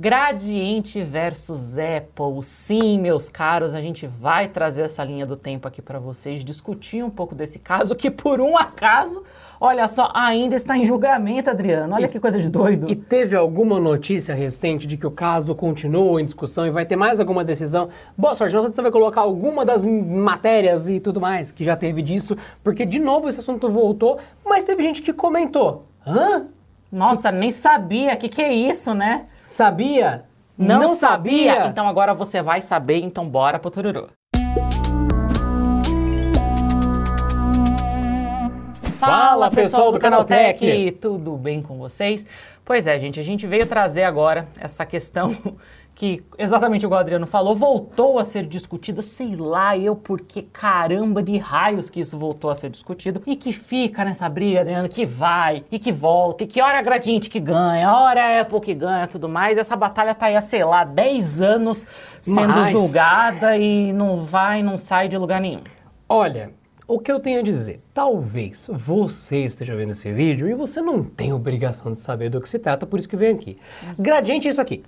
Gradiente versus Apple. Sim, meus caros, a gente vai trazer essa linha do tempo aqui para vocês, discutir um pouco desse caso que por um acaso, olha só, ainda está em julgamento, Adriano. Olha e, que coisa de doido. E teve alguma notícia recente de que o caso continua em discussão e vai ter mais alguma decisão? Boa sorte, não sei se você vai colocar alguma das matérias e tudo mais que já teve disso, porque de novo esse assunto voltou, mas teve gente que comentou. Hã? Nossa, nem sabia. O que, que é isso, né? Sabia? Não, Não sabia? sabia? Então agora você vai saber, então bora pro Tururu. Fala pessoal do Canaltech, tudo bem com vocês? Pois é, gente, a gente veio trazer agora essa questão que, exatamente igual o Adriano falou, voltou a ser discutida, sei lá eu por que caramba de raios que isso voltou a ser discutido, e que fica nessa briga, Adriano, que vai, e que volta, e que hora a Gradiente que ganha, hora a Apple que ganha, tudo mais, essa batalha tá aí há, sei lá, 10 anos sendo Mas... julgada e não vai, não sai de lugar nenhum. Olha, o que eu tenho a dizer? Talvez você esteja vendo esse vídeo e você não tem obrigação de saber do que se trata, por isso que vem aqui. Gradiente é isso aqui.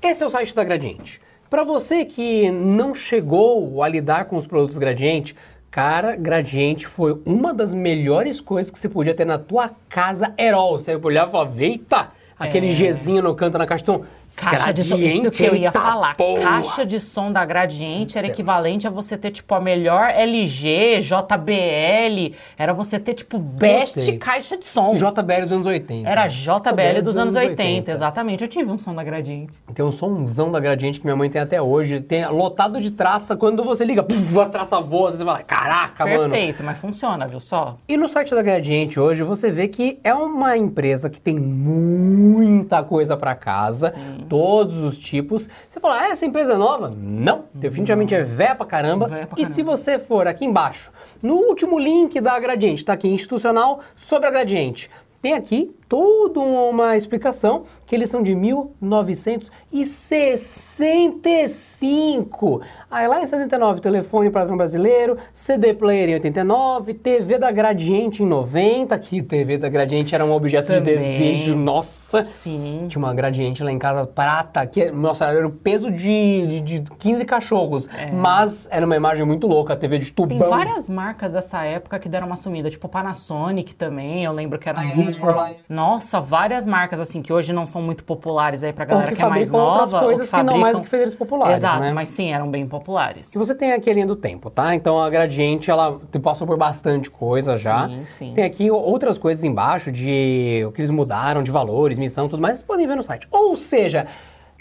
Esse é o site da Gradiente. Para você que não chegou a lidar com os produtos Gradiente, cara, Gradiente foi uma das melhores coisas que você podia ter na tua casa at all. Você olhava e falava, eita, aquele é... Gzinho no canto na caixa de som. Caixa de som, isso que eu ia falar. Porra. Caixa de som da Gradiente era equivalente a você ter, tipo, a melhor LG, JBL. Era você ter, tipo, best caixa de som. JBL dos anos 80. Era JBL, JBL dos, anos 80, 80, exatamente. Eu tive um som da Gradiente. Tem um somzão da Gradiente que minha mãe tem até hoje. Tem lotado de traça. Quando você liga, puf, as traças voam. Você fala, caraca, Perfeito, mano. Perfeito, mas funciona, viu só? E no site da Gradiente hoje, você vê que é uma empresa que tem muita coisa para casa. Sim todos os tipos. Você fala, ah, essa empresa é nova? Não, definitivamente é véia pra caramba. Véia pra caramba. E se você for aqui embaixo, no último link da Gradiente, tá aqui institucional sobre a Gradiente. Tem aqui toda uma explicação que eles são de 1965. Aí lá em 79, telefone para brasileiro, CD player em 89, TV da Gradiente em 90, que TV da Gradiente era um objeto Também. de desejo, nossa. Sim. Tinha uma Gradiente lá em casa prata, que nossa, era o peso de, de, de 15 cachorros, é. mas era uma imagem muito louca, a TV de tubão. Tem várias marcas dessa época que deram uma sumida, tipo Panasonic também, eu lembro que era... Use for Life. Nossa, várias marcas assim que hoje não são muito populares aí pra galera que, que é mais nova. outras coisas que, fabricam... que não mais do que fez eles populares, Exato, né? mas sim, eram bem populares. E você tem aqui a linha do tempo, tá? Então a Gradiente, ela passou por bastante coisa já. Sim, sim. Tem aqui outras coisas embaixo de o que eles mudaram de valores, missão, tudo mais, vocês podem ver no site. Ou seja,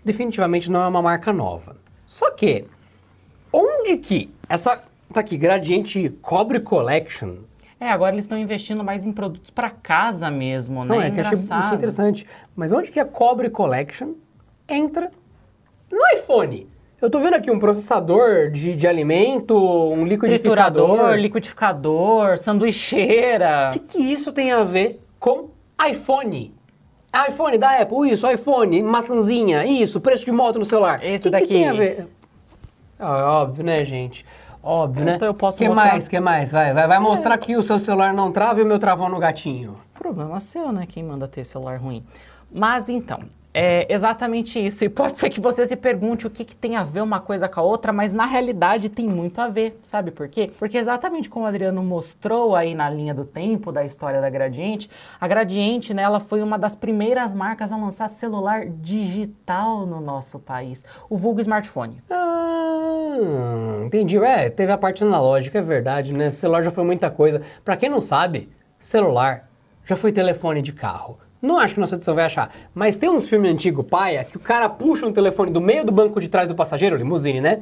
definitivamente não é uma marca nova. Só que onde que essa tá aqui, Gradiente Cobre Collection é, agora eles estão investindo mais em produtos para casa mesmo, né? Não, é, que achei muito interessante. Mas onde que a Cobre Collection entra no iPhone? Eu tô vendo aqui um processador de, de alimento, um liquidificador. Triturador, liquidificador, sanduicheira. O que, que isso tem a ver com iPhone? iPhone da Apple, isso, iPhone, maçãzinha, isso, preço de moto no celular. Esse que daqui. que tem a ver? É óbvio, né, gente? Óbvio, né? Então eu posso que mostrar... mais? que mais? Vai, vai, vai mostrar é. que o seu celular não trava e o meu travou no gatinho. Problema seu, né? Quem manda ter celular ruim. Mas então, é exatamente isso. E pode ser que você se pergunte o que, que, tem a ver uma coisa com a outra, mas na realidade tem muito a ver. Sabe por quê? Porque exatamente como o Adriano mostrou aí na linha do tempo da história da Gradiente, a Gradiente, né, ela foi uma das primeiras marcas a lançar celular digital no nosso país, o vulgo smartphone. Ah, entendi. É, teve a parte analógica, é verdade, né? Celular já foi muita coisa. Para quem não sabe, celular já foi telefone de carro. Não acho que nossa edição vai achar, mas tem uns filmes antigos, paia, que o cara puxa um telefone do meio do banco de trás do passageiro, limusine, né?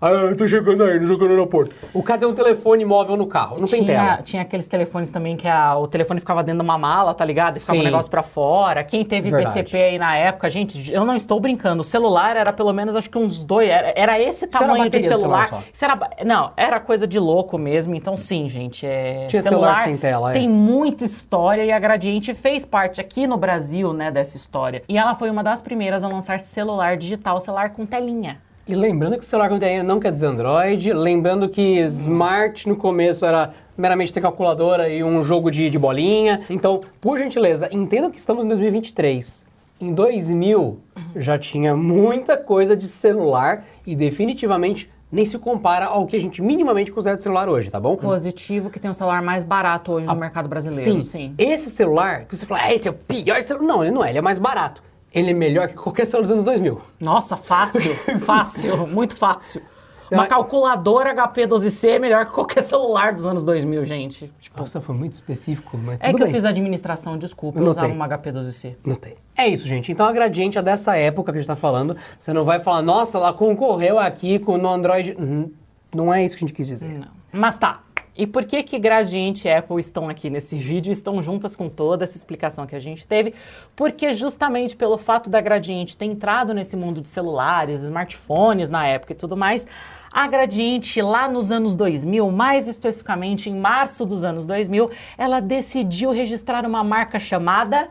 Ah, eu tô chegando aí, não chegando no aeroporto. O cara tem um telefone móvel no carro, não tinha, tem tela. Tinha aqueles telefones também que a, o telefone ficava dentro de uma mala, tá ligado? E ficava Sim. um negócio pra fora. Quem teve Verdade. PCP aí na época, gente, eu não estou brincando. O celular era pelo menos, acho que uns dois. Era, era esse tamanho de celular. celular era, não, era coisa de louco mesmo. Então, sim, gente. É, tinha celular, celular sem tela, é. Tem muita história e a Gradiente fez parte aqui no Brasil, né, dessa história. E ela foi uma das primeiras a lançar celular digital, celular com telinha. E lembrando que o celular com telinha não quer dizer Android, lembrando que Smart no começo era meramente ter calculadora e um jogo de, de bolinha. Então, por gentileza, entendam que estamos em 2023. Em 2000 já tinha muita coisa de celular e definitivamente nem se compara ao que a gente minimamente considera de celular hoje, tá bom? Positivo que tem um celular mais barato hoje no mercado brasileiro. Sim, sim. Esse celular que você fala, ah, esse é o pior celular. Não, ele não é, ele é mais barato. Ele é melhor que qualquer celular dos anos 2000. Nossa, fácil, fácil, muito fácil. Uma calculadora HP12C é melhor que qualquer celular dos anos 2000, gente. Tipo, Nossa, foi muito específico, mas É que tudo eu bem. fiz administração, desculpa, eu, Eu usava notei. uma HP12C. Não tem. É isso, gente. Então a Gradiente é dessa época que a gente tá falando. Você não vai falar, nossa, ela concorreu aqui com no Android. Hum, Não é isso que a gente quis dizer. Não. Mas tá. E por que que Gradiente e Apple estão aqui nesse vídeo, estão juntas com toda essa explicação que a gente teve? Porque justamente pelo fato da Gradiente ter entrado nesse mundo de celulares, smartphones na época e tudo mais, a Gradiente lá nos anos 2000, mais especificamente em março dos anos 2000, ela decidiu registrar uma marca chamada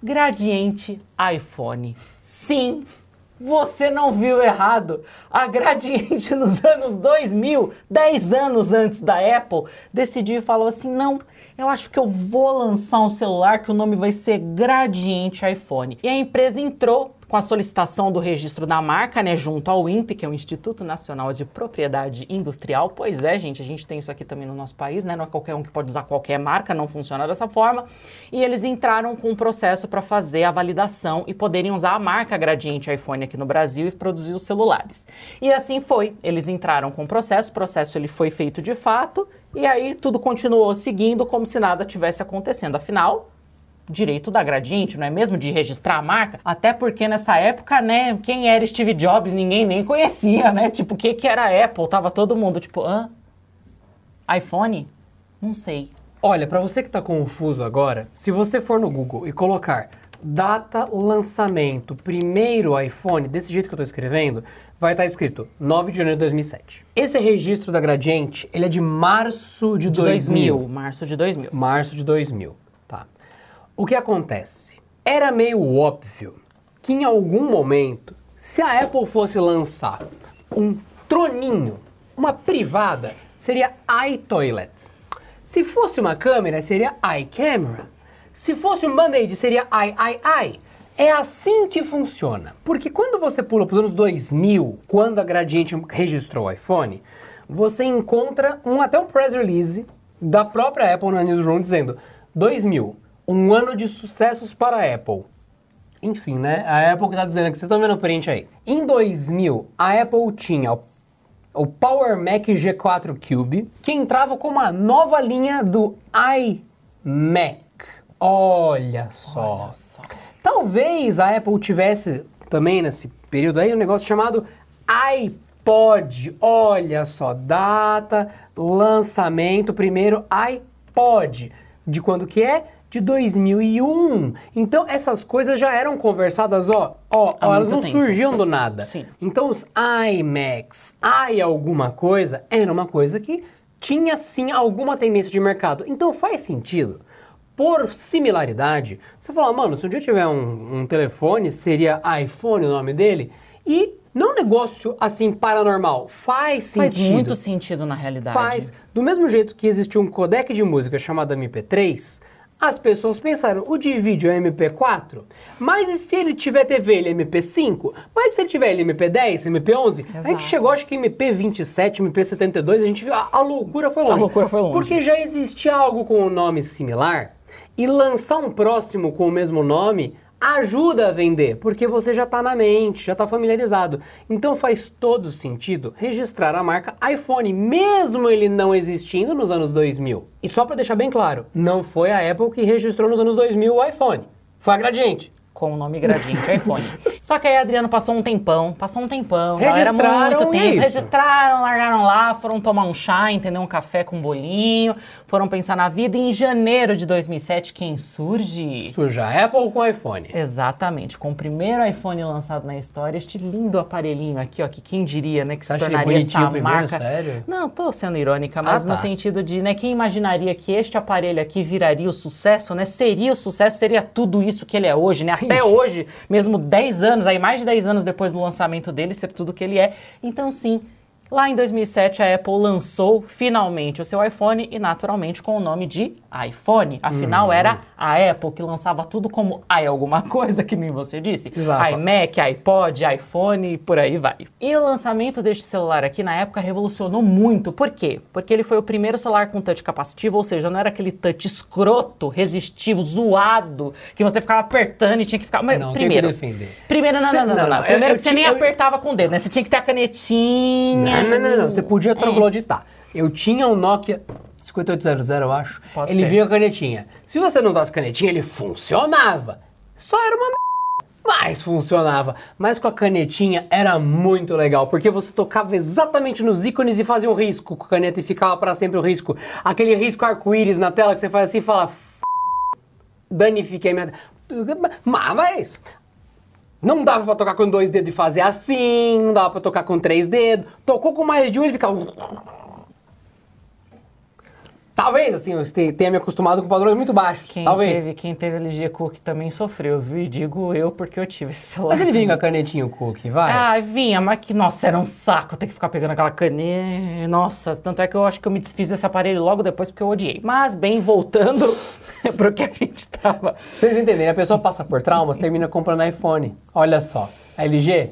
Gradiente iPhone. Sim, você não viu errado. A Gradiente nos anos 2000, 10 anos antes da Apple, decidiu e falou assim: não, eu acho que eu vou lançar um celular que o nome vai ser Gradiente iPhone. E a empresa entrou com a solicitação do registro da marca, né, junto ao INPE, que é o Instituto Nacional de Propriedade Industrial. Pois é, gente, a gente tem isso aqui também no nosso país, né? Não é qualquer um que pode usar qualquer marca, não funciona dessa forma. E eles entraram com um processo para fazer a validação e poderem usar a marca Gradiente iPhone aqui no Brasil e produzir os celulares. E assim foi. Eles entraram com o processo, o processo ele foi feito de fato, e aí tudo continuou seguindo como se nada tivesse acontecendo. Afinal, direito da Gradiente, não é mesmo? De registrar a marca. Até porque nessa época, né, quem era Steve Jobs ninguém nem conhecia, né? Tipo, o que, que era Apple? Tava todo mundo tipo, hã? iPhone? Não sei. Olha, para você que tá confuso agora, se você for no Google e colocar data lançamento primeiro iPhone, desse jeito que eu tô escrevendo, vai estar escrito 9 de janeiro de 2007. Esse registro da Gradiente, ele é de março de, De 2000. 2000, março de 2000. Março de 2000, tá. O que acontece? Era meio óbvio que em algum momento, se a Apple fosse lançar um troninho, uma privada, seria iToilet. Se fosse uma câmera, seria iCamera. Se fosse um band-aid, seria iIi. É assim que funciona. Porque quando você pula para os anos 2000, quando a Gradiente registrou o iPhone, você encontra um, até um press release da própria Apple na Newsroom dizendo 2000, um ano de sucessos para a Apple. Enfim, né? A Apple que tá dizendo aqui, vocês estão vendo o print aí. Em 2000, a Apple tinha o, o Power Mac G4 Cube, que entrava com uma nova linha do iMac. Olha só. Olha só. Talvez a Apple tivesse também nesse período aí um negócio chamado iPod. Olha só, data, lançamento, primeiro iPod. De quando que é? De 2001. Então essas coisas já eram conversadas, ó, ó, ó elas não tempo. surgiam do nada. Sim. Então os iMacs, i alguma coisa, era uma coisa que tinha sim alguma tendência de mercado. Então faz sentido. Por similaridade, você fala, mano, se um dia tiver um, um telefone, seria iPhone o nome dele? E não é um negócio assim paranormal. Faz sentido. Faz muito sentido na realidade. Faz. Do mesmo jeito que existiu um codec de música chamado MP3, as pessoas pensaram, o de vídeo é MP4? Mas e se ele tiver TV, ele é MP5? Mas e se ele tiver ele é MP10, MP11? A gente Exato. chegou, acho que MP27, MP72, a gente viu, a, a loucura foi longe. loucura foi longe. Porque já existia algo com um nome similar, e lançar um próximo com o mesmo nome ajuda a vender, porque você já está na mente, já está familiarizado. Então faz todo sentido registrar a marca iPhone, mesmo ele não existindo nos anos 2000. E só para deixar bem claro, não foi a Apple que registrou nos anos 2000 o iPhone, foi a Gradiente. Com o nome Gradiente iPhone. Só que aí, Adriano, passou um tempão, passou um tempão. Registraram muito tempo. isso. Registraram, largaram lá, foram tomar um chá, entendeu? Um café com um bolinho, foram pensar na vida. E em janeiro de 2007, quem surge? Surge a Apple com o iPhone. Exatamente, com o primeiro iPhone lançado na história, este lindo aparelhinho aqui, ó, que quem diria, né, que Você se tornaria essa primeiro, marca. sério? Não, tô sendo irônica, mas Ah, no tá. sentido de, né, quem imaginaria que este aparelho aqui viraria o sucesso, né? Seria o sucesso, seria tudo isso que ele é hoje, né? Sim. Até hoje, mesmo 10 anos, aí mais de 10 anos depois do lançamento dele, ser tudo que ele é. Então, sim, Lá em 2007, a Apple lançou finalmente o seu iPhone e, naturalmente, com o nome de iPhone. Afinal, Uhum. era a Apple que lançava tudo como i alguma coisa, que nem você disse. Exato. iMac, iPod, iPhone e por aí vai. E o lançamento deste celular aqui, na época, revolucionou muito. Por quê? Porque ele foi o primeiro celular com touch capacitivo, ou seja, não era aquele touch escroto, resistivo, zoado, que você ficava apertando e tinha que ficar... Mas, Não, primeiro. Primeiro, não, não, não, não, Primeiro que você nem apertava com o dedo, né? Você tinha que ter a canetinha. Não, não, não, não. Você podia É. trogloditar. Eu tinha um Nokia 5800, eu acho. Pode ele ser. vinha com a canetinha. Se você não usasse canetinha, ele funcionava. Só era uma merda, mas funcionava. Mas com a canetinha era muito legal, porque você tocava exatamente nos ícones e fazia um risco com a caneta e ficava para sempre o risco. Aquele risco arco-íris na tela que você faz assim e fala. "F***, Danifiquei minha. Mas, mas não dava pra tocar com dois dedos e fazer assim, não dava pra tocar com três dedos. Tocou com mais de um e ficava. Talvez, assim, eu tenha me acostumado com padrões muito baixos. Quem talvez. Teve, quem teve LG Cook também sofreu, viu? E digo eu porque eu tive esse celular. Mas ele vinha com a canetinha o cookie, vai. Ah, vinha, mas que, nossa, era um saco ter que ficar pegando aquela caneta. Nossa, tanto é que eu acho que eu me desfiz desse aparelho logo depois porque eu odiei. Mas, bem, voltando pro que a gente tava. Vocês entenderem, a pessoa passa por traumas, termina comprando iPhone. Olha só, LG,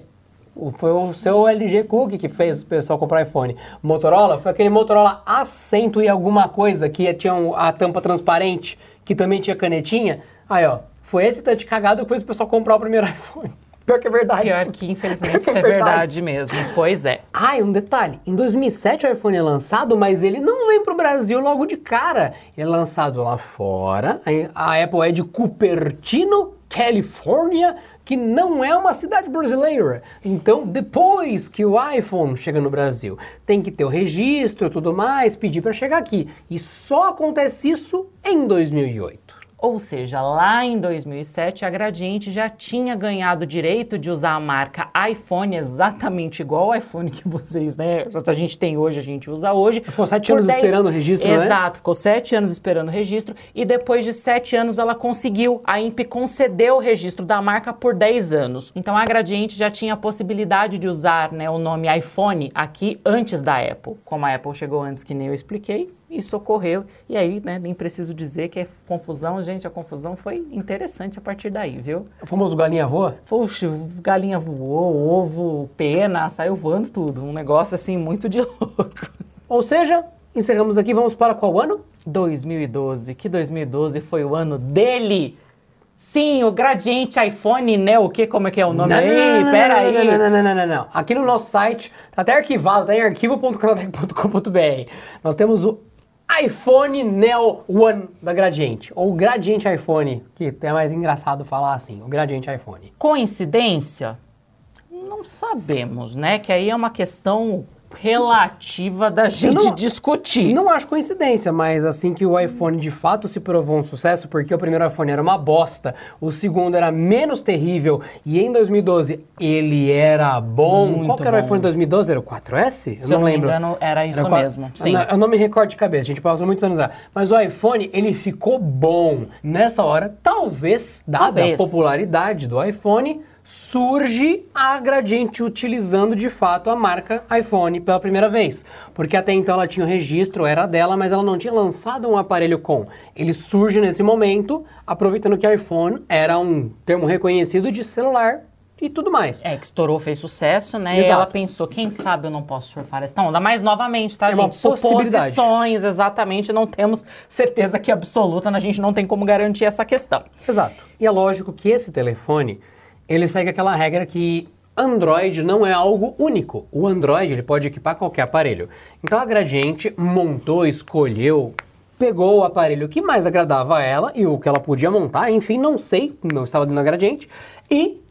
foi o seu LG Cookie que fez o pessoal comprar iPhone. Motorola foi aquele Motorola A100 e alguma coisa que tinha a tampa transparente, que também tinha canetinha. Aí, ó, foi esse touch cagado que fez o pessoal comprar o primeiro iPhone. Pior que é verdade. Pior que, infelizmente, isso É é verdade mesmo. Pois é. Ah, e um detalhe. Em 2007 o iPhone é lançado, mas ele não vem pro Brasil logo de cara. Ele é lançado lá fora. A a Apple é de Cupertino, Califórnia, que não é uma cidade brasileira. Então, depois que o iPhone chega no Brasil, tem que ter o registro e tudo mais, pedir para chegar aqui. E só acontece isso em 2008. Ou seja, lá em 2007, a Gradiente já tinha ganhado o direito de usar a marca iPhone exatamente igual ao iPhone que vocês, né? A gente tem hoje, a gente usa hoje. Ficou sete anos esperando o registro, né? Exato, ficou sete anos esperando o registro e depois de sete anos ela conseguiu. A INPE concedeu o registro da marca por 10 anos. Então a Gradiente já tinha a possibilidade de usar né, o nome iPhone aqui antes da Apple. Como a Apple chegou antes, que nem eu expliquei, isso ocorreu. E aí, né, nem preciso dizer que é confusão, gente, a confusão foi interessante a partir daí, viu? O famoso galinha voa? Puxa, galinha voou, ovo, pena, saiu voando tudo. Um negócio assim muito de louco. Ou seja, encerramos aqui, vamos para qual ano? 2012, que 2012 foi o ano dele. Sim, o Gradiente iPhone, né? O que? Como é que é o nome aí? Pera aí. Não, não, não, não, não, não, não. Aqui no nosso site, tá até arquivado, tá em arquivo.canaltech.com.br. Nós temos o iPhone Neo One da Gradiente, ou Gradiente iPhone, que é mais engraçado falar assim, o Gradiente iPhone. Coincidência? Não sabemos, né? Que aí é uma questão relativa da gente não- discutir. Não acho coincidência, mas assim que o iPhone de fato se provou um sucesso, porque o primeiro iPhone era uma bosta, o segundo era menos terrível, e em 2012 ele era bom. Muito Qual que era o bom. iPhone 2012? Era o 4S? Eu Se eu não não me lembro. engano, era isso o qua- mesmo, sim. Eu não- Eu não me recordo de cabeça, a gente passou muitos anos lá. Mas o iPhone, ele ficou bom. Nessa hora, talvez, dada Talvez. a popularidade do iPhone, surge a Gradiente utilizando de fato a marca iPhone pela primeira vez. Porque até então ela tinha o registro, era dela, mas ela não tinha lançado um aparelho com. Ele surge nesse momento, aproveitando que iPhone era um termo reconhecido de celular e tudo mais. É, que estourou, fez sucesso, né? E Exato. ela pensou, quem sabe eu não posso surfar essa onda. Mas, novamente, tá, É uma gente? possibilidade. Suposições, exatamente. Não temos certeza que absoluta, a gente não tem como garantir essa questão. Exato. E é lógico que esse telefone, ele segue aquela regra que Android não é algo único. O Android ele pode equipar qualquer aparelho. Então a Gradiente montou, escolheu, pegou o aparelho que mais agradava a ela e o que ela podia montar, enfim, não sei, não estava dentro da Gradiente, e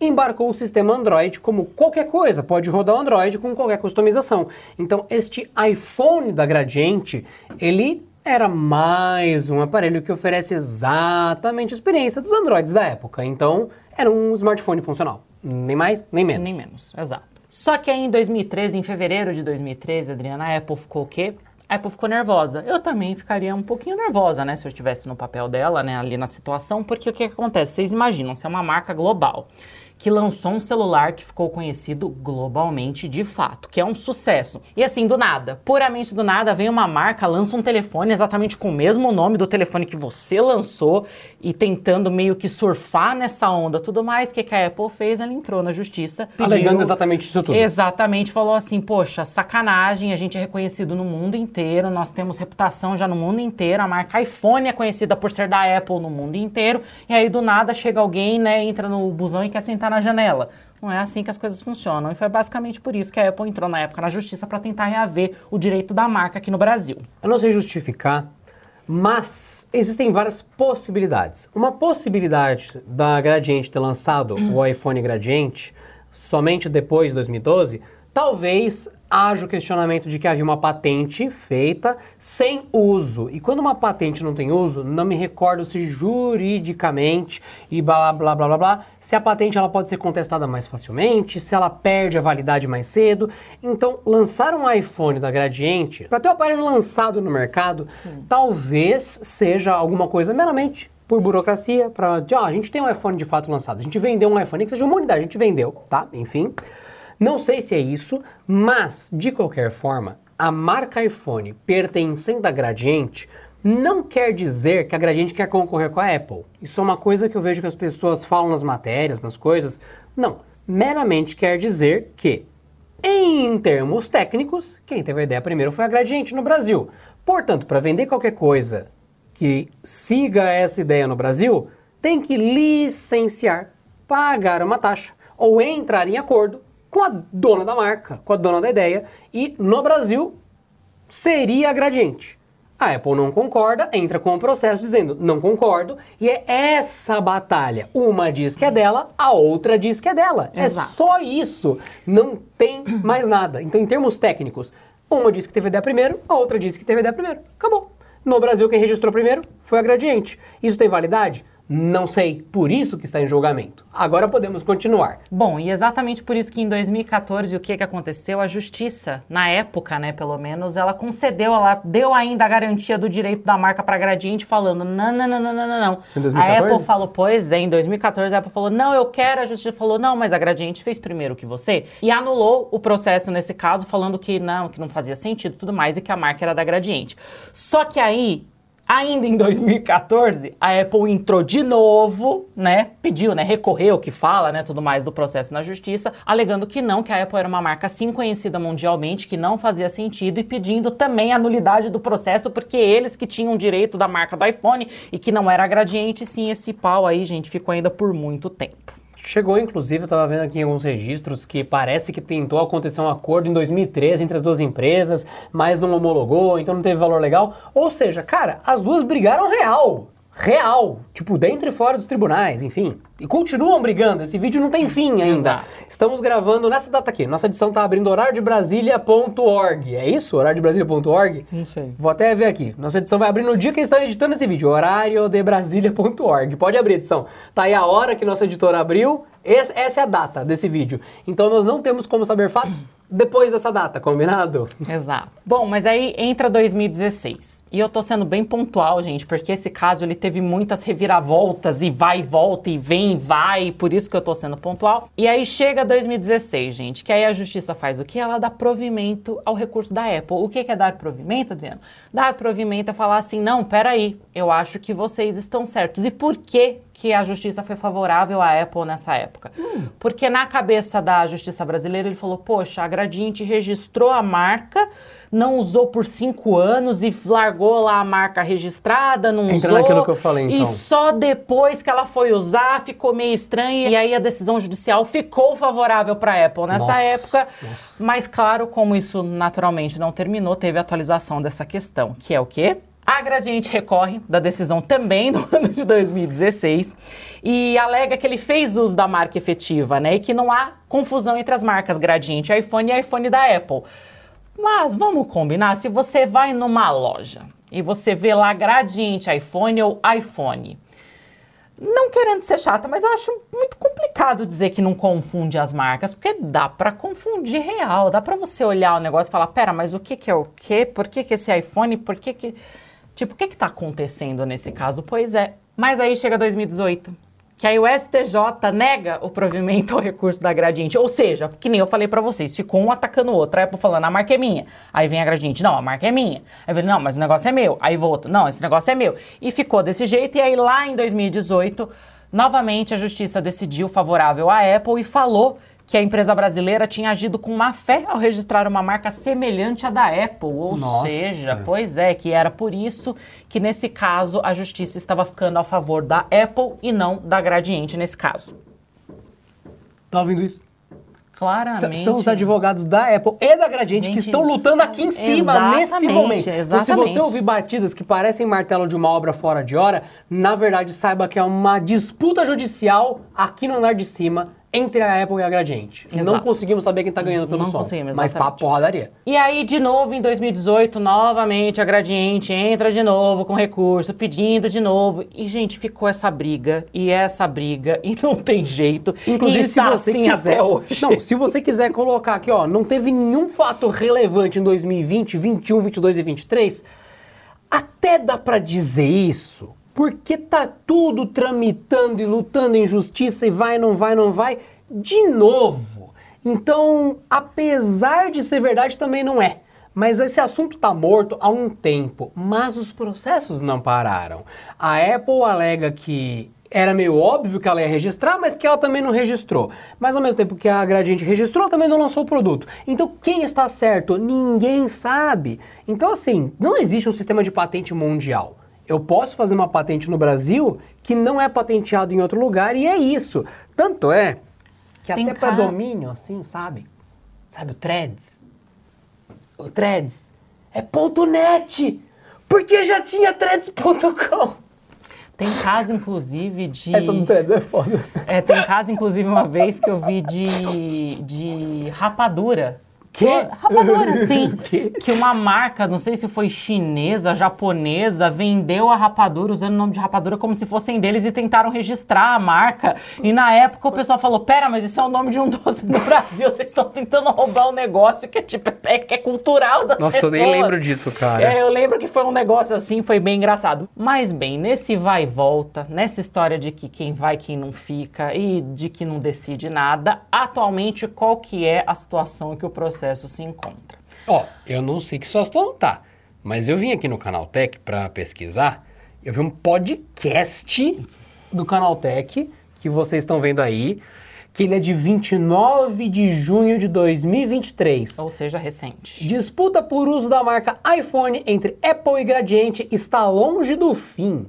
embarcou o sistema Android como qualquer coisa, pode rodar o Android com qualquer customização. Então, este iPhone da Gradiente, ele era mais um aparelho que oferece exatamente a experiência dos Androids da época. Então, era um smartphone funcional, nem mais, nem menos. Nem menos, exato. Só que aí em 2013, em fevereiro de 2013, Adriana, a Apple ficou o quê? A Apple ficou nervosa. Eu também ficaria um pouquinho nervosa, né? Se eu estivesse no papel dela, né? Ali na situação, porque o que, acontece? Vocês imaginam, se é uma marca global que lançou um celular que ficou conhecido globalmente de fato, que é um sucesso. E assim, do nada, puramente do nada, vem uma marca, lança um telefone exatamente com o mesmo nome do telefone que você lançou e tentando meio que surfar nessa onda, tudo mais, o que, que a Apple fez? Ela entrou na justiça. Pediu, Alegando exatamente isso tudo. Exatamente, falou assim, poxa, sacanagem, a gente é reconhecido no mundo inteiro, nós temos reputação já no mundo inteiro, a marca iPhone é conhecida por ser da Apple no mundo inteiro, e aí do nada chega alguém, né, entra no busão e quer sentar na janela. Não é assim que as coisas funcionam. E foi basicamente por isso que a Apple entrou na época na justiça para tentar reaver o direito da marca aqui no Brasil. Eu não sei justificar, mas existem várias possibilidades. Uma possibilidade da Gradiente ter lançado o iPhone Gradiente somente depois de 2012, talvez haja o questionamento de que havia uma patente feita sem uso. E quando uma patente não tem uso, não me recordo se juridicamente e blá blá blá blá blá, se a patente ela pode ser contestada mais facilmente, se ela perde a validade mais cedo. Então, lançar um iPhone da Gradiente, para ter o aparelho lançado no mercado, Sim. talvez seja alguma coisa meramente por burocracia, para, ó, a gente tem um iPhone de fato lançado, a gente vendeu um iPhone que seja uma unidade, a gente vendeu, tá? Enfim. Não sei se é isso, mas de qualquer forma, a marca iPhone pertencendo à Gradiente não quer dizer que a Gradiente quer concorrer com a Apple. Isso é uma coisa que eu vejo que as pessoas falam nas matérias, nas coisas. Não, meramente quer dizer que, em termos técnicos, quem teve a ideia primeiro foi a Gradiente no Brasil. Portanto, para vender qualquer coisa que siga essa ideia no Brasil, tem que licenciar, pagar uma taxa ou entrar em acordo com a dona da marca, com a dona da ideia, e no Brasil seria a Gradiente. A Apple não concorda, entra com o processo dizendo não concordo, e é essa batalha. Uma diz que é dela, a outra diz que é dela. É Exato. É só isso. Não tem mais nada. Então, em termos técnicos, uma diz que teve ideia primeiro, a outra diz que teve ideia primeiro. Acabou. No Brasil, quem registrou primeiro foi a Gradiente. Isso tem validade? Não sei, por isso que está em julgamento. Agora podemos continuar. Bom, e exatamente por isso que em 2014 o que, que aconteceu? A justiça, na época, né, pelo menos, ela concedeu, ela deu ainda a garantia do direito da marca para Gradiente, falando: não, não, não, não, não, não, não. Em 2014? A Apple falou, pois é, em 2014 a Apple falou: não, eu quero. A justiça falou: não, mas a Gradiente fez primeiro que você. E anulou o processo nesse caso, falando que não, que não fazia sentido tudo mais e que a marca era da Gradiente. Só que aí Ainda em 2014, a Apple entrou de novo, né? Pediu, né? Recorreu, que fala, né? Tudo mais do processo na justiça, alegando que não, que a Apple era uma marca sim conhecida mundialmente, que não fazia sentido e pedindo também a nulidade do processo, porque eles que tinham direito da marca do iPhone e que não era gradiente, sim, esse pau aí, gente, ficou ainda por muito tempo. Chegou, inclusive, eu estava vendo aqui em alguns registros que parece que tentou acontecer um acordo em 2013 entre as duas empresas, mas não homologou, então não teve valor legal. Ou seja, cara, as duas brigaram real real, tipo, dentro e fora dos tribunais, enfim. E continuam brigando, esse vídeo não tem fim ainda. Exato. Estamos gravando nessa data aqui. Nossa edição tá abrindo horariodebrasilia.org. É isso? horariodebrasilia.org? Não sei. Vou até ver aqui. Nossa edição vai abrir no dia que estão editando esse vídeo, horariodebrasilia.org. Pode abrir edição. Tá aí a hora que nossa editora abriu, essa é a data desse vídeo. Então nós não temos como saber fatos depois dessa data, combinado? Exato. Bom, mas aí entra 2016. E eu tô sendo bem pontual, gente, porque esse caso ele teve muitas reviravoltas e vai e volta e vem e vai, por isso que eu tô sendo pontual. E aí chega 2016, gente, que aí a justiça faz o que? Ela dá provimento ao recurso da Apple. O que é dar provimento, Adriano? Dar provimento é falar assim: não, peraí, eu acho que vocês estão certos. E por que que a justiça foi favorável à Apple nessa época. Hum. Porque na cabeça da justiça brasileira ele falou: poxa, a Gradiente registrou a marca, não usou por cinco anos e largou lá a marca registrada, não Entra usou. naquilo que eu falei então. E só depois que ela foi usar ficou meio estranha e aí a decisão judicial ficou favorável para a Apple nessa nossa, época. Nossa. Mas claro, como isso naturalmente não terminou, teve atualização dessa questão, que é o quê? A Gradiente recorre da decisão também do ano de 2016 e alega que ele fez uso da marca efetiva, né? E que não há confusão entre as marcas Gradiente iPhone e iPhone da Apple. Mas vamos combinar, se você vai numa loja e você vê lá Gradiente iPhone ou iPhone, não querendo ser chata, mas eu acho muito complicado dizer que não confunde as marcas, porque dá para confundir real, dá para você olhar o negócio e falar, pera, mas o que que é o quê? Por que que esse iPhone? Por que que Tipo, o que está acontecendo nesse caso? Pois é. Mas aí chega 2018. que aí o STJ nega o provimento ao recurso da Gradiente. Ou seja, que nem eu falei para vocês, ficou um atacando o outro. A Apple falando, a marca é minha. Aí vem a Gradiente, não, a marca é minha. Aí vem, não, mas o negócio é meu. Aí volta, não, esse negócio é meu. E ficou desse jeito. E aí lá em 2018, novamente a justiça decidiu favorável à Apple e falou que a empresa brasileira tinha agido com má fé ao registrar uma marca semelhante à da Apple. Ou Nossa. seja, pois é, que era por isso que nesse caso a justiça estava ficando a favor da Apple e não da Gradiente nesse caso. Tá ouvindo isso? Claramente. São os advogados da Apple e da Gradiente que Gente, estão lutando aqui em cima nesse exatamente, momento. Então, se exatamente. você ouvir batidas que parecem martelo de uma obra fora de hora, na verdade saiba que é uma disputa judicial aqui no andar de cima entre a Apple e a Gradiente. Não Exato. conseguimos saber quem tá ganhando pelo Não som. conseguimos, mas tá porradaria. E aí, de novo, em 2018, novamente a Gradiente entra de novo com recurso, pedindo de novo. E, gente, ficou essa briga, e essa briga, e não tem jeito. Inclusive, se está você assim quiser. hoje. Não, se você quiser colocar aqui, ó, não teve nenhum fato relevante em 2020, 21, 22 e 23, até dá pra dizer isso, porque tá tudo tramitando e lutando em justiça e vai, não vai, não vai, de novo. Então, apesar de ser verdade, também não é. Mas esse assunto tá morto há um tempo, mas os processos não pararam. A Apple alega que era meio óbvio que ela ia registrar, mas que ela também não registrou. Mas ao mesmo tempo que a Gradiente registrou, também não lançou o produto. Então quem está certo? Ninguém sabe. Então assim, não existe um sistema de patente mundial. Eu posso fazer uma patente no Brasil que não é patenteado em outro lugar e é isso. Tanto é que Tem até para domínio, assim, sabe? Sabe o Threads? O Threads é ponto .net, porque já tinha threads.com. Tem caso, inclusive, de. Essa do Threads é foda. É, tem caso, inclusive, uma vez que eu vi de, de rapadura. Quê? Rapadura, sim. Quê? Que uma marca, não sei se foi chinesa, japonesa, vendeu a rapadura usando o nome de rapadura como se fossem deles e tentaram registrar a marca. E na época o pessoal falou: pera, mas isso é o nome de um doce do Brasil, vocês estão tentando roubar um negócio que é tipo é, que é cultural das Nossa, eu pessoas. nem lembro disso, cara. É, eu lembro que foi um negócio assim, foi bem engraçado. Mas bem, nesse vai e volta, nessa história de que quem vai, quem não fica e de que não decide nada, atualmente qual que é a situação que o processo se encontra? Ó, eu não sei que situação tá, mas eu vim aqui no Canaltech pra pesquisar, eu vi um podcast do Canaltech, que vocês estão vendo aí, que ele é de 29 de junho de 2023. Ou seja, recente. Disputa por uso da marca iPhone entre Apple e Gradiente está longe do fim.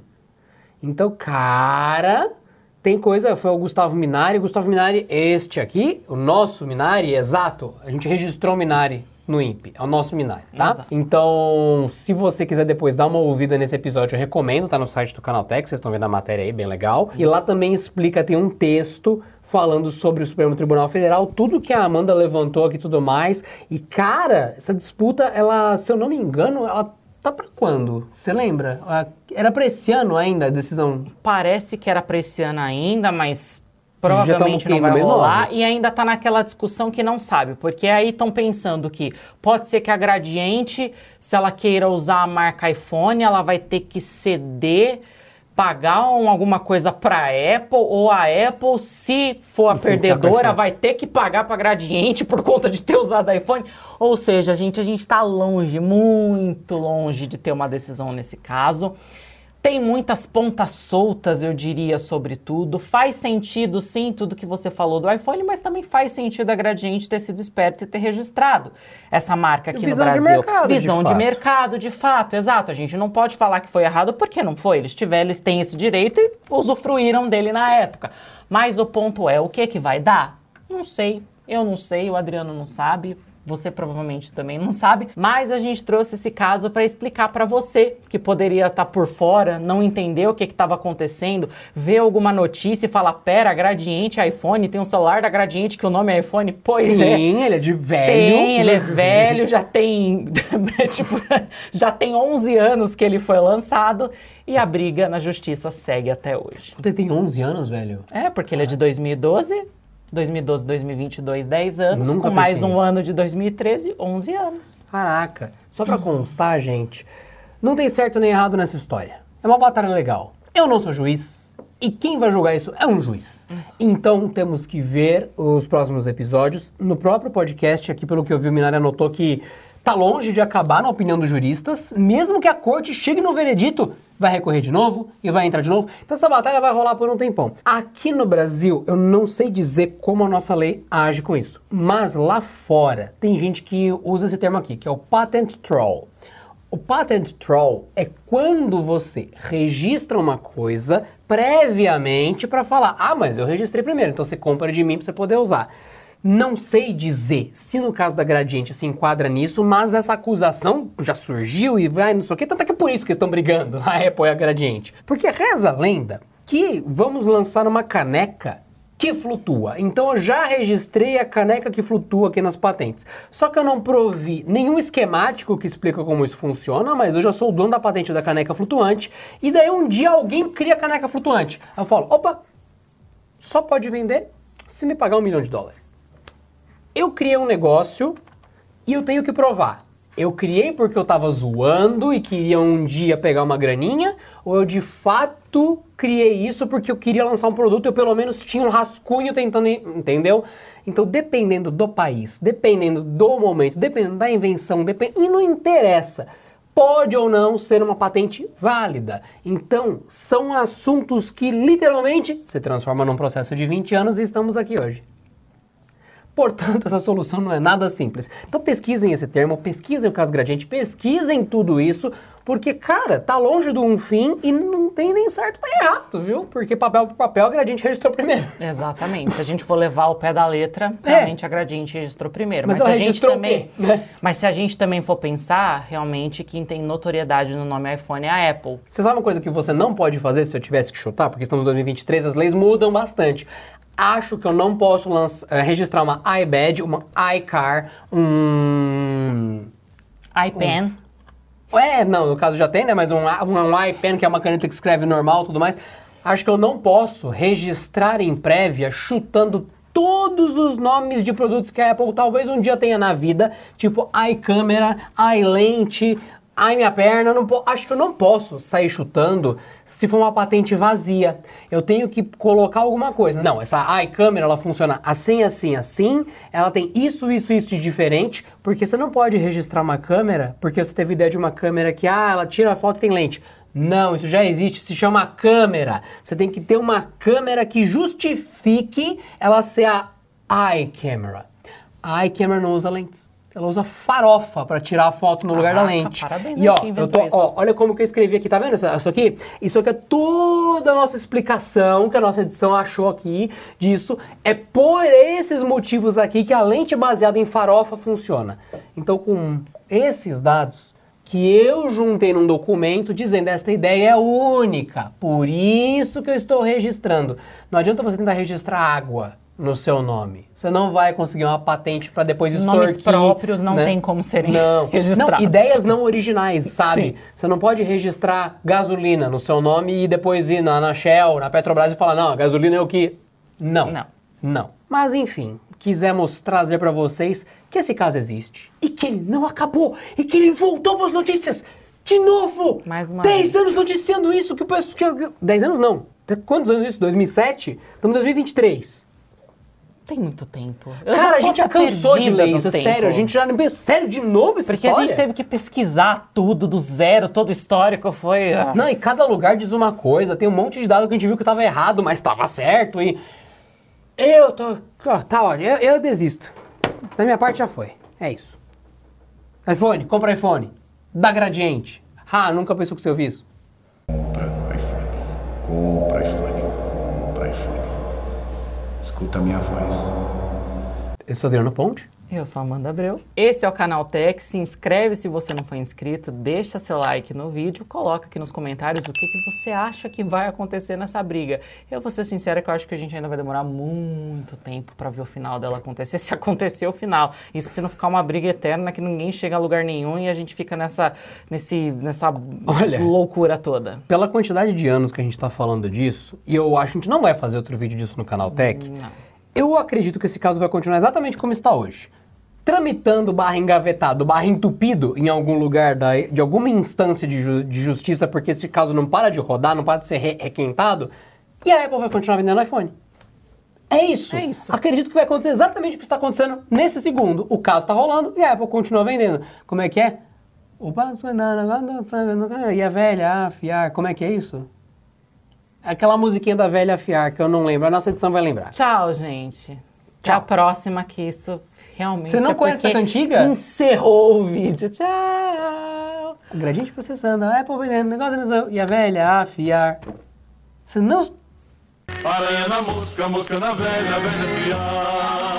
Então, cara, tem coisa. Foi o Gustavo Minari. Gustavo Minari, este aqui, o nosso Minari, exato. A gente registrou o Minari no INPE. É o nosso Minari, tá? Exato. Então, se você quiser depois dar uma ouvida nesse episódio, eu recomendo. Tá no site do Canaltech, vocês estão vendo a matéria aí, bem legal. E lá também explica, tem um texto falando sobre o Supremo Tribunal Federal, tudo que a Amanda levantou aqui e tudo mais. E, cara, essa disputa, ela, se eu não me engano, ela tá pra quando? Você lembra? Era pra esse ano ainda a decisão? Parece que era pra esse ano ainda, mas provavelmente não vai rolar. E ainda tá naquela discussão que não sabe, porque aí estão pensando que pode ser que a Gradiente, se ela queira usar a marca iPhone, ela vai ter que ceder, pagar um- alguma coisa pra Apple, ou a Apple, se for a com perdedora, vai ter que pagar pra Gradiente por conta de ter usado iPhone. Ou seja, gente, a gente tá longe, muito longe de ter uma decisão nesse caso. Tem muitas pontas soltas, eu diria, sobre tudo. Faz sentido, sim, tudo que você falou do iPhone, mas também faz sentido a Gradiente ter sido esperta e ter registrado essa marca aqui Visão no de Brasil. mercado, de Visão de fato. mercado, de fato, exato. A gente não pode falar que foi errado porque não foi. Eles tiveram, eles têm esse direito e usufruíram dele na época. Mas o ponto é, o que que vai dar? Não sei. Eu não sei, o Adriano não sabe. Você provavelmente também não sabe, mas a gente trouxe esse caso para explicar para você que poderia estar por fora, não entender o que estava acontecendo, ver alguma notícia e falar: pera, Gradiente iPhone, tem um celular da Gradiente que o nome é iPhone? Pois Sim, é. ele é de velho. Tem, ele é velho, já tem, tipo, já tem 11 anos que ele foi lançado e a briga na justiça segue até hoje. Ele tem 11 anos, velho. É, porque ele é de 2012, 2012, 2022, 10 anos, Nunca com mais um nisso. ano de 2013, 11 anos. Caraca. Só pra constar, gente, não tem certo nem errado nessa história. É uma batalha legal. Eu não sou juiz, E quem vai julgar isso é um juiz. Então temos que ver os próximos episódios. No próprio podcast, aqui pelo que eu vi, o Minari anotou que tá longe de acabar, na opinião dos juristas. Mesmo que a corte chegue no veredito, vai recorrer de novo e vai entrar de novo. Então essa batalha vai rolar por um tempão. Aqui no Brasil, eu não sei dizer como a nossa lei age com isso. Mas lá fora, tem gente que usa esse termo aqui, que é o patent troll. O patent troll é quando você registra uma coisa previamente para falar: ah, mas eu registrei primeiro, então você compra de mim para você poder usar. Não sei dizer se no caso da Gradiente se enquadra nisso, mas essa acusação já surgiu e vai não sei o que, tanto é que é por isso que estão brigando a Apple e a Gradiente. Porque reza a lenda que vamos lançar uma caneca que flutua. Então eu já registrei a caneca que flutua aqui nas patentes. Só que eu não provi nenhum esquemático que explica como isso funciona, mas eu já sou o dono da patente da caneca flutuante. E daí um dia alguém cria a caneca flutuante. Eu falo, opa, só pode vender se me pagar um milhão de dólares. Eu criei um negócio e eu tenho que provar. Eu criei porque eu tava zoando e queria um dia pegar uma graninha, ou eu de fato criei isso porque eu queria lançar um produto eu pelo menos tinha um rascunho tentando, entendeu? Então, dependendo do país, dependendo do momento, dependendo da invenção, depend... e não interessa, pode ou não ser uma patente válida. Então, são assuntos que literalmente se transformam num processo de 20 anos e estamos aqui hoje. Portanto, essa solução não é nada simples. Então pesquisem esse termo, pesquisem o caso gradiente, pesquisem tudo isso, porque, cara, tá longe de um fim e não tem nem certo nem errado, viu? Porque papel por papel, a gradiente registrou primeiro. Exatamente. Se a gente for levar o pé da letra, é. realmente a gradiente registrou primeiro. Mas, mas se a gente também. Né? Mas se a gente também for pensar, realmente quem tem notoriedade no nome iPhone é a Apple. Você sabe uma coisa que você não pode fazer se eu tivesse que chutar? Porque estamos em 2023, as leis mudam bastante acho que eu não posso uh, registrar uma iBad, uma iCar, um... iPen. Um, é, não, no caso já tem, né? Mas um, um, um iPen, que é uma caneta que escreve normal e tudo mais. Acho que eu não posso registrar em prévia chutando todos os nomes de produtos que a Apple talvez um dia tenha na vida, tipo iCamera, iLente, Ai, minha perna, não acho que eu não posso sair chutando se for uma patente vazia. Eu tenho que colocar alguma coisa. Não, essa iCamera ela funciona assim, assim, assim. Ela tem isso, isso, isso de diferente, porque você não pode registrar uma câmera porque você teve ideia de uma câmera que, ah, ela tira a foto e tem lente. Não, isso já existe, se chama câmera. Você tem que ter uma câmera que justifique ela ser a iCamera. A iCamera não usa lentes. Ela usa farofa para tirar a foto no lugar da lente. Parabéns e ó, eu tô, ó, olha como que eu escrevi aqui, tá vendo isso, isso aqui? Isso aqui é toda a nossa explicação que a nossa edição achou aqui disso. É por esses motivos aqui que a lente baseada em farofa funciona. Então, com esses dados que eu juntei num documento dizendo esta ideia é única, por isso que eu estou registrando. Não adianta você tentar registrar água no seu nome. Você não vai conseguir uma patente para depois extorquir. Nomes próprios não né? tem como serem não. registrados. Não, ideias não originais, sabe? Sim. Você não pode registrar gasolina no seu nome e depois ir na, na Shell, na Petrobras e falar, não, a gasolina é o que... Não. Não. Não. Mas enfim, quisemos trazer para vocês que esse caso existe e que ele não acabou e que ele voltou para as notícias de novo. Mais uma 10 anos noticiando isso que o pessoal... 10 anos não. Quantos anos isso? 2007? Estamos em 2023 tem muito tempo. Eu Cara, a gente já cansou de ler isso, sério. A gente já sério de novo essa Porque história? a gente teve que pesquisar tudo do zero, todo o histórico foi. Ah. Não, e cada lugar diz uma coisa. Tem um monte de dado que a gente viu que estava errado, mas estava certo. E eu tô, tá, ó, eu, eu desisto. Da minha parte já foi. É isso. iPhone, compra iPhone. Dá gradiente. Ah, nunca pensou que você ouviu Escuta a minha voz. Eu sou Adriano Ponte. Eu sou Amanda Abreu. Esse é o canal Tech. Se inscreve se você não for inscrito, deixa seu like no vídeo, coloca aqui nos comentários o que, que você acha que vai acontecer nessa briga. Eu vou ser sincera que eu acho que a gente ainda vai demorar muito tempo para ver o final dela acontecer, se acontecer o final. Isso se não ficar uma briga eterna que ninguém chega a lugar nenhum e a gente fica nessa, nesse, nessa Olha, loucura toda. Pela quantidade de anos que a gente está falando disso, e eu acho que a gente não vai fazer outro vídeo disso no canal Tech. Não. Eu acredito que esse caso vai continuar exatamente como está hoje tramitando barra engavetado, barra entupido em algum lugar da, de alguma instância de, ju, de, justiça, porque esse caso não para de rodar, não para de ser re, requentado, E a Apple vai continuar vendendo iPhone. É isso. É isso. Acredito que vai acontecer exatamente o que está acontecendo nesse segundo. O caso está rolando e a Apple continua vendendo. Como é que é? E a velha afiar. Como é que é isso? Aquela musiquinha da velha afiar que eu não lembro. A nossa edição vai lembrar. Tchau, gente. Até Tchau. a próxima, que isso realmente. Você não é conhece porque essa cantiga? Encerrou o vídeo. Tchau. O gradiente processando, a Apple vendendo, negócio e a velha afiar. Você não Aranha na mosca, mosca na velha, velha.